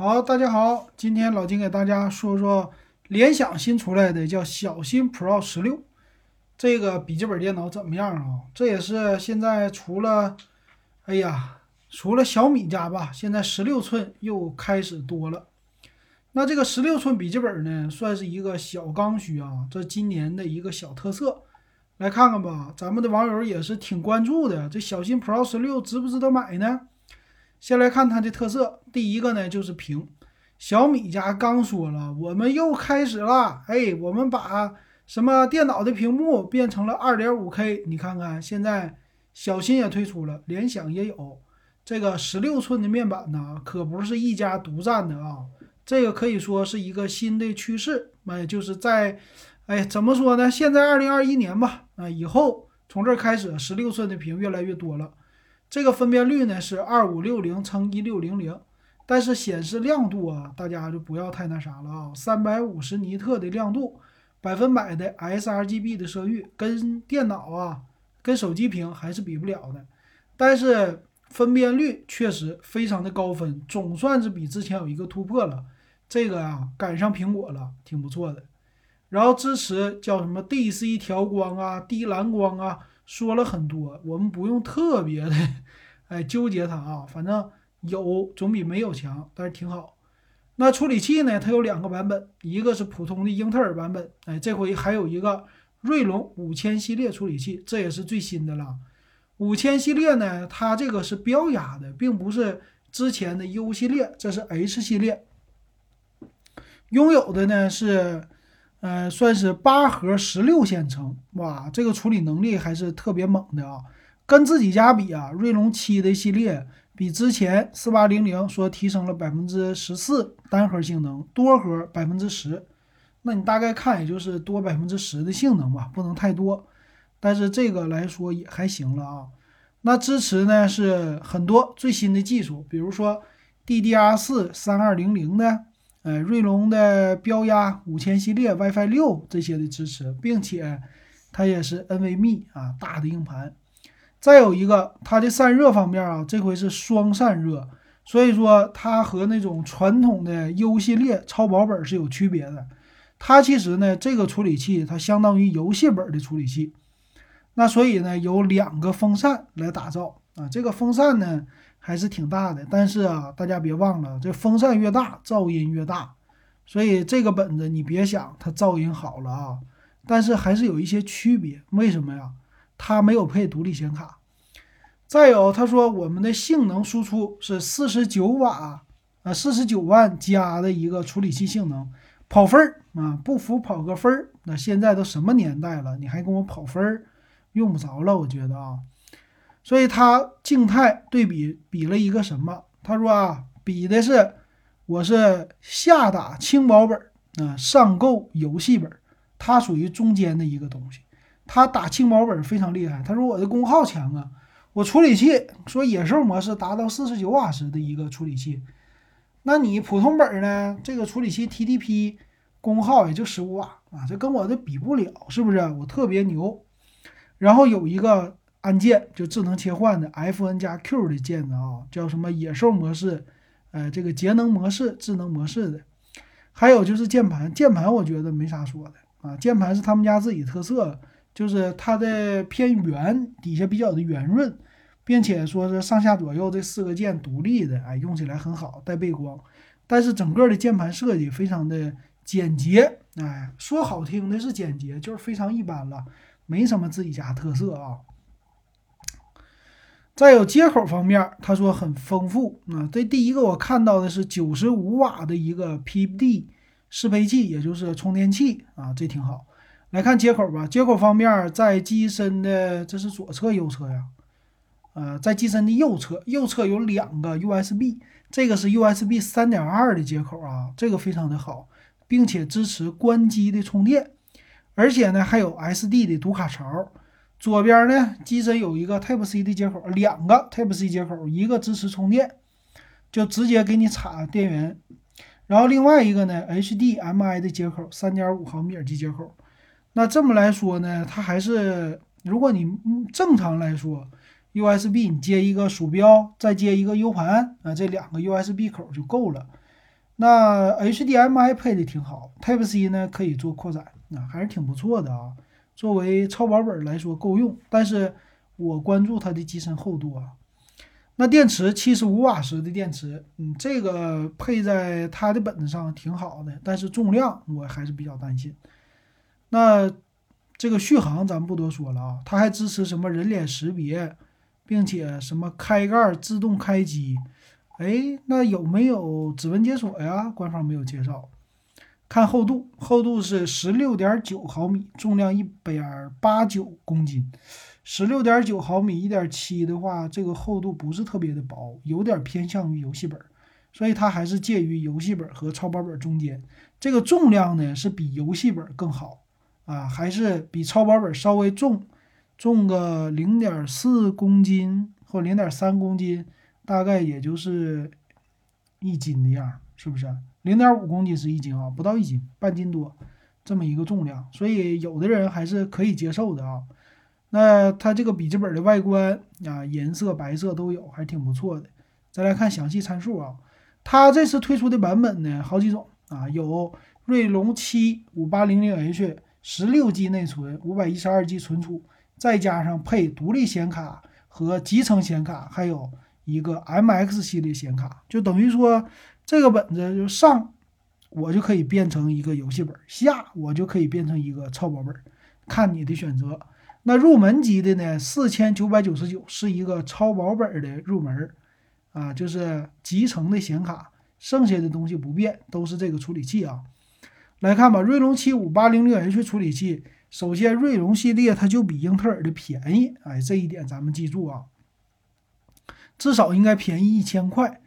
好，大家好，今天老金给大家说说联想新出来的叫小新 Pro 十六这个笔记本电脑怎么样啊？这也是现在除了，哎呀，除了小米家吧，现在十六寸又开始多了。那这个十六寸笔记本呢，算是一个小刚需啊，这今年的一个小特色。来看看吧，咱们的网友也是挺关注的，这小新 Pro 十六值不值得买呢？先来看它的特色，第一个呢就是屏，小米家刚说了，我们又开始了，哎，我们把什么电脑的屏幕变成了二点五 K，你看看现在小新也推出了，联想也有这个十六寸的面板呢，可不是一家独占的啊，这个可以说是一个新的趋势，哎，就是在，哎，怎么说呢？现在二零二一年吧，啊，以后从这开始，十六寸的屏越来越多了。这个分辨率呢是二五六零乘一六零零，但是显示亮度啊，大家就不要太那啥了啊，三百五十尼特的亮度，百分百的 sRGB 的色域，跟电脑啊，跟手机屏还是比不了的。但是分辨率确实非常的高分，总算是比之前有一个突破了。这个啊，赶上苹果了，挺不错的。然后支持叫什么 DC 调光啊，低蓝光啊。说了很多，我们不用特别的，哎，纠结它啊，反正有总比没有强，但是挺好。那处理器呢？它有两个版本，一个是普通的英特尔版本，哎，这回还有一个锐龙五千系列处理器，这也是最新的了。五千系列呢，它这个是标压的，并不是之前的 U 系列，这是 H 系列，拥有的呢是。呃，算是八核十六线程，哇，这个处理能力还是特别猛的啊！跟自己家比啊，锐龙七的系列比之前四八零零说提升了百分之十四单核性能，多核百分之十，那你大概看也就是多百分之十的性能吧，不能太多，但是这个来说也还行了啊。那支持呢是很多最新的技术，比如说 DDR 四三二零零的。呃，锐龙的标压五千系列 WiFi 六这些的支持，并且它也是 NVMe 啊大的硬盘。再有一个，它的散热方面啊，这回是双散热，所以说它和那种传统的 U 系列超薄本是有区别的。它其实呢，这个处理器它相当于游戏本的处理器，那所以呢，有两个风扇来打造啊，这个风扇呢。还是挺大的，但是啊，大家别忘了，这风扇越大，噪音越大，所以这个本子你别想它噪音好了啊，但是还是有一些区别。为什么呀？它没有配独立显卡。再有，他说我们的性能输出是四十九瓦啊，四十九万加的一个处理器性能，跑分儿啊，不服跑个分儿。那现在都什么年代了，你还跟我跑分儿，用不着了，我觉得啊。所以他静态对比比了一个什么？他说啊，比的是我是下打轻薄本啊，上购游戏本，它属于中间的一个东西。他打轻薄本非常厉害。他说我的功耗强啊，我处理器说野兽模式达到四十九瓦时的一个处理器，那你普通本呢？这个处理器 TDP 功耗也就十五瓦啊，这跟我的比不了，是不是？我特别牛。然后有一个。按键就智能切换的 F N 加 Q 的键子啊，叫什么野兽模式，呃，这个节能模式、智能模式的，还有就是键盘，键盘我觉得没啥说的啊，键盘是他们家自己特色，就是它的偏圆，底下比较的圆润，并且说是上下左右这四个键独立的，哎，用起来很好，带背光，但是整个的键盘设计非常的简洁，哎，说好听的是简洁，就是非常一般了，没什么自己家特色啊。再有接口方面，他说很丰富啊。这第一个我看到的是九十五瓦的一个 PD 适配器，也就是充电器啊，这挺好。来看接口吧，接口方面在机身的这是左侧右侧呀？呃，在机身的右侧，右侧有两个 USB，这个是 USB 三点二的接口啊，这个非常的好，并且支持关机的充电，而且呢还有 SD 的读卡槽。左边呢，机身有一个 Type C 的接口，两个 Type C 接口，一个支持充电，就直接给你插电源。然后另外一个呢，HDMI 的接口，三点五毫米耳机接口。那这么来说呢，它还是如果你正常来说，USB 你接一个鼠标，再接一个 U 盘啊，这两个 USB 口就够了。那 HDMI 配的挺好，Type C 呢可以做扩展，那还是挺不错的啊。作为超薄本来说够用，但是我关注它的机身厚度啊。那电池七十五瓦时的电池，嗯，这个配在它的本子上挺好的，但是重量我还是比较担心。那这个续航咱不多说了啊，它还支持什么人脸识别，并且什么开盖自动开机。哎，那有没有指纹解锁呀？官方没有介绍。看厚度，厚度是十六点九毫米，重量一点八九公斤。十六点九毫米，一点七的话，这个厚度不是特别的薄，有点偏向于游戏本，所以它还是介于游戏本和超薄本中间。这个重量呢是比游戏本更好啊，还是比超薄本稍微重，重个零点四公斤或零点三公斤。大概也就是一斤的样，是不是？零点五公斤是一斤啊，不到一斤，半斤多，这么一个重量，所以有的人还是可以接受的啊。那它这个笔记本的外观啊，颜色白色都有，还挺不错的。再来看详细参数啊，它这次推出的版本呢，好几种啊，有锐龙七五八零零 H，十六 G 内存，五百一十二 G 存储，再加上配独立显卡和集成显卡，还有。一个 MX 系列显卡，就等于说这个本子就上，我就可以变成一个游戏本；下我就可以变成一个超薄本，看你的选择。那入门级的呢，四千九百九十九是一个超薄本的入门啊，就是集成的显卡，剩下的东西不变，都是这个处理器啊。来看吧，锐龙七五八零零 H 处理器，首先锐龙系列它就比英特尔的便宜，哎，这一点咱们记住啊。至少应该便宜一千块，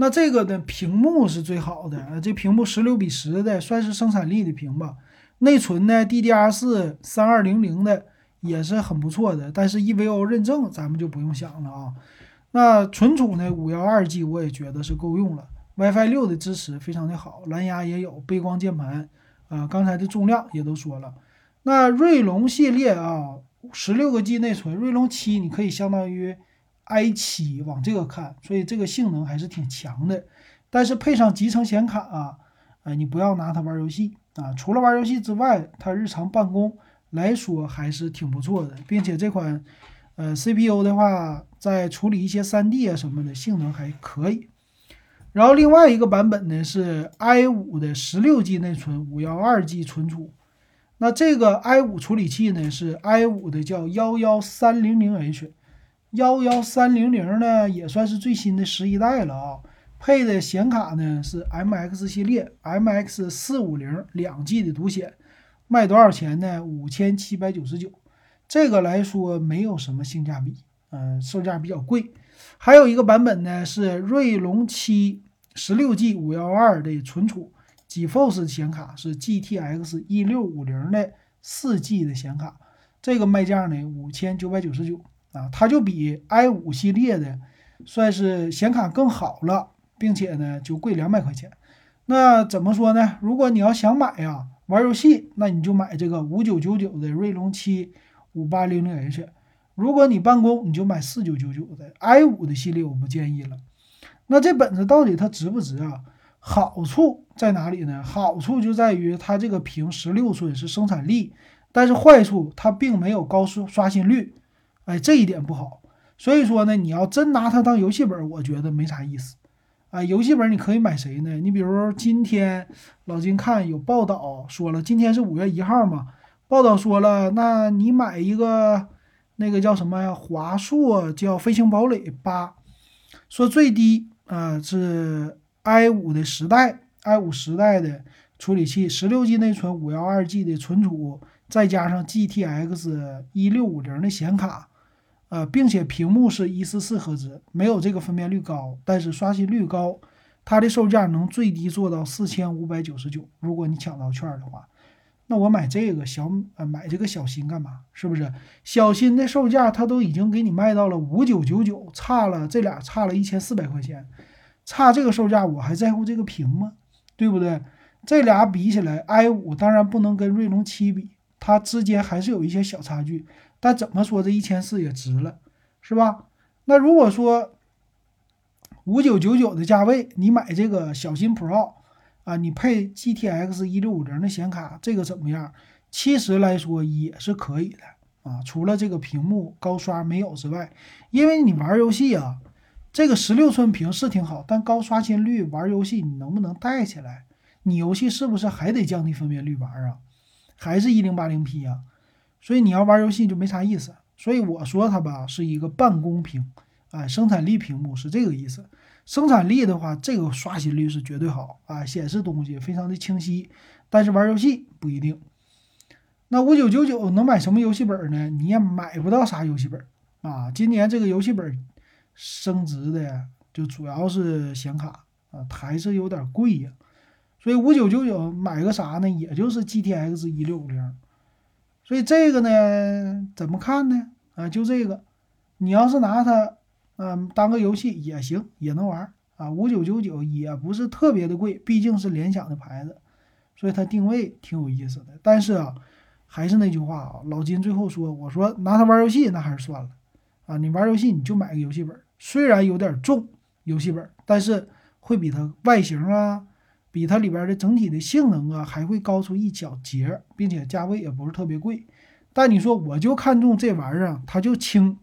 那这个的屏幕是最好的，这屏幕十六比十的，算是生产力的屏吧。内存呢，DDR 四三二零零的也是很不错的，但是 EVO 认证咱们就不用想了啊。那存储呢，五幺二 G 我也觉得是够用了。WiFi 六的支持非常的好，蓝牙也有，背光键盘啊，刚才的重量也都说了。那锐龙系列啊，十六个 G 内存，锐龙七你可以相当于。I 七往这个看，所以这个性能还是挺强的。但是配上集成显卡啊，呃，你不要拿它玩游戏啊。除了玩游戏之外，它日常办公来说还是挺不错的，并且这款呃 CPU 的话，在处理一些 3D 啊什么的性能还可以。然后另外一个版本呢是 i 五的十六 G 内存，五幺二 G 存储。那这个 i 五处理器呢是 i 五的叫幺幺三零零 H。幺幺三零零呢，也算是最新的十一代了啊。配的显卡呢是 MX 系列，MX 四五零两 G 的独显，卖多少钱呢？五千七百九十九。这个来说没有什么性价比，嗯，售价比较贵。还有一个版本呢是锐龙七十六 G 五幺二的存储，GeForce 显卡是 GTX 一六五零的四 G 的显卡，这个卖价呢五千九百九十九。啊，它就比 i 五系列的算是显卡更好了，并且呢就贵两百块钱。那怎么说呢？如果你要想买呀，玩游戏，那你就买这个五九九九的锐龙七五八零零 H。如果你办公，你就买四九九九的 i 五的系列，我不建议了。那这本子到底它值不值啊？好处在哪里呢？好处就在于它这个屏十六寸是生产力，但是坏处它并没有高速刷新率。哎，这一点不好，所以说呢，你要真拿它当游戏本，我觉得没啥意思。啊，游戏本你可以买谁呢？你比如今天老金看有报道说了，今天是五月一号嘛，报道说了，那你买一个那个叫什么呀？华硕叫飞行堡垒八，说最低啊是 i 五的十代，i 五十代的处理器，十六 G 内存，五幺二 G 的存储，再加上 GTX 一六五零的显卡。呃，并且屏幕是一四四赫兹，没有这个分辨率高，但是刷新率高。它的售价能最低做到四千五百九十九。如果你抢到券的话，那我买这个小呃买这个小新干嘛？是不是？小新的售价它都已经给你卖到了五九九九，差了这俩差了一千四百块钱，差这个售价我还在乎这个屏吗？对不对？这俩比起来，i 五当然不能跟锐龙七比，它之间还是有一些小差距。但怎么说这一千四也值了，是吧？那如果说五九九九的价位，你买这个小新 Pro，啊，你配 GTX 一六五零的显卡，这个怎么样？其实来说也是可以的啊，除了这个屏幕高刷没有之外，因为你玩游戏啊，这个十六寸屏是挺好，但高刷新率玩游戏你能不能带起来？你游戏是不是还得降低分辨率玩啊？还是一零八零 P 呀？所以你要玩游戏就没啥意思。所以我说它吧是一个办公屏，啊，生产力屏幕是这个意思。生产力的话，这个刷新率是绝对好啊，显示东西非常的清晰。但是玩游戏不一定。那五九九九能买什么游戏本呢？你也买不到啥游戏本啊。今年这个游戏本升值的就主要是显卡啊，还是有点贵呀。所以五九九九买个啥呢？也就是 GTX 一六五零。所以这个呢，怎么看呢？啊，就这个，你要是拿它，嗯，当个游戏也行，也能玩啊。五九九九也不是特别的贵，毕竟是联想的牌子，所以它定位挺有意思的。但是啊，还是那句话啊，老金最后说，我说拿它玩游戏那还是算了啊。你玩游戏你就买个游戏本，虽然有点重游戏本，但是会比它外形啊。比它里边的整体的性能啊，还会高出一小节，并且价位也不是特别贵。但你说我就看中这玩意儿，它就轻，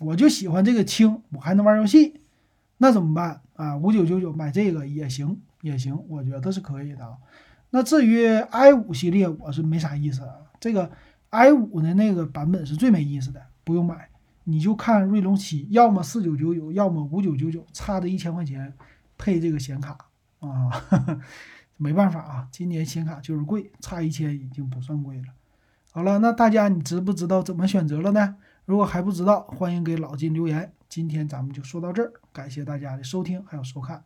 我就喜欢这个轻，我还能玩游戏，那怎么办啊？五九九九买这个也行，也行，我觉得是可以的。那至于 i 五系列，我是没啥意思啊。这个 i 五的那个版本是最没意思的，不用买，你就看锐龙七，要么四九九九，要么五九九九，差的一千块钱配这个显卡。啊，没办法啊，今年显卡就是贵，差一千已经不算贵了。好了，那大家你知不知道怎么选择了呢？如果还不知道，欢迎给老金留言。今天咱们就说到这儿，感谢大家的收听还有收看。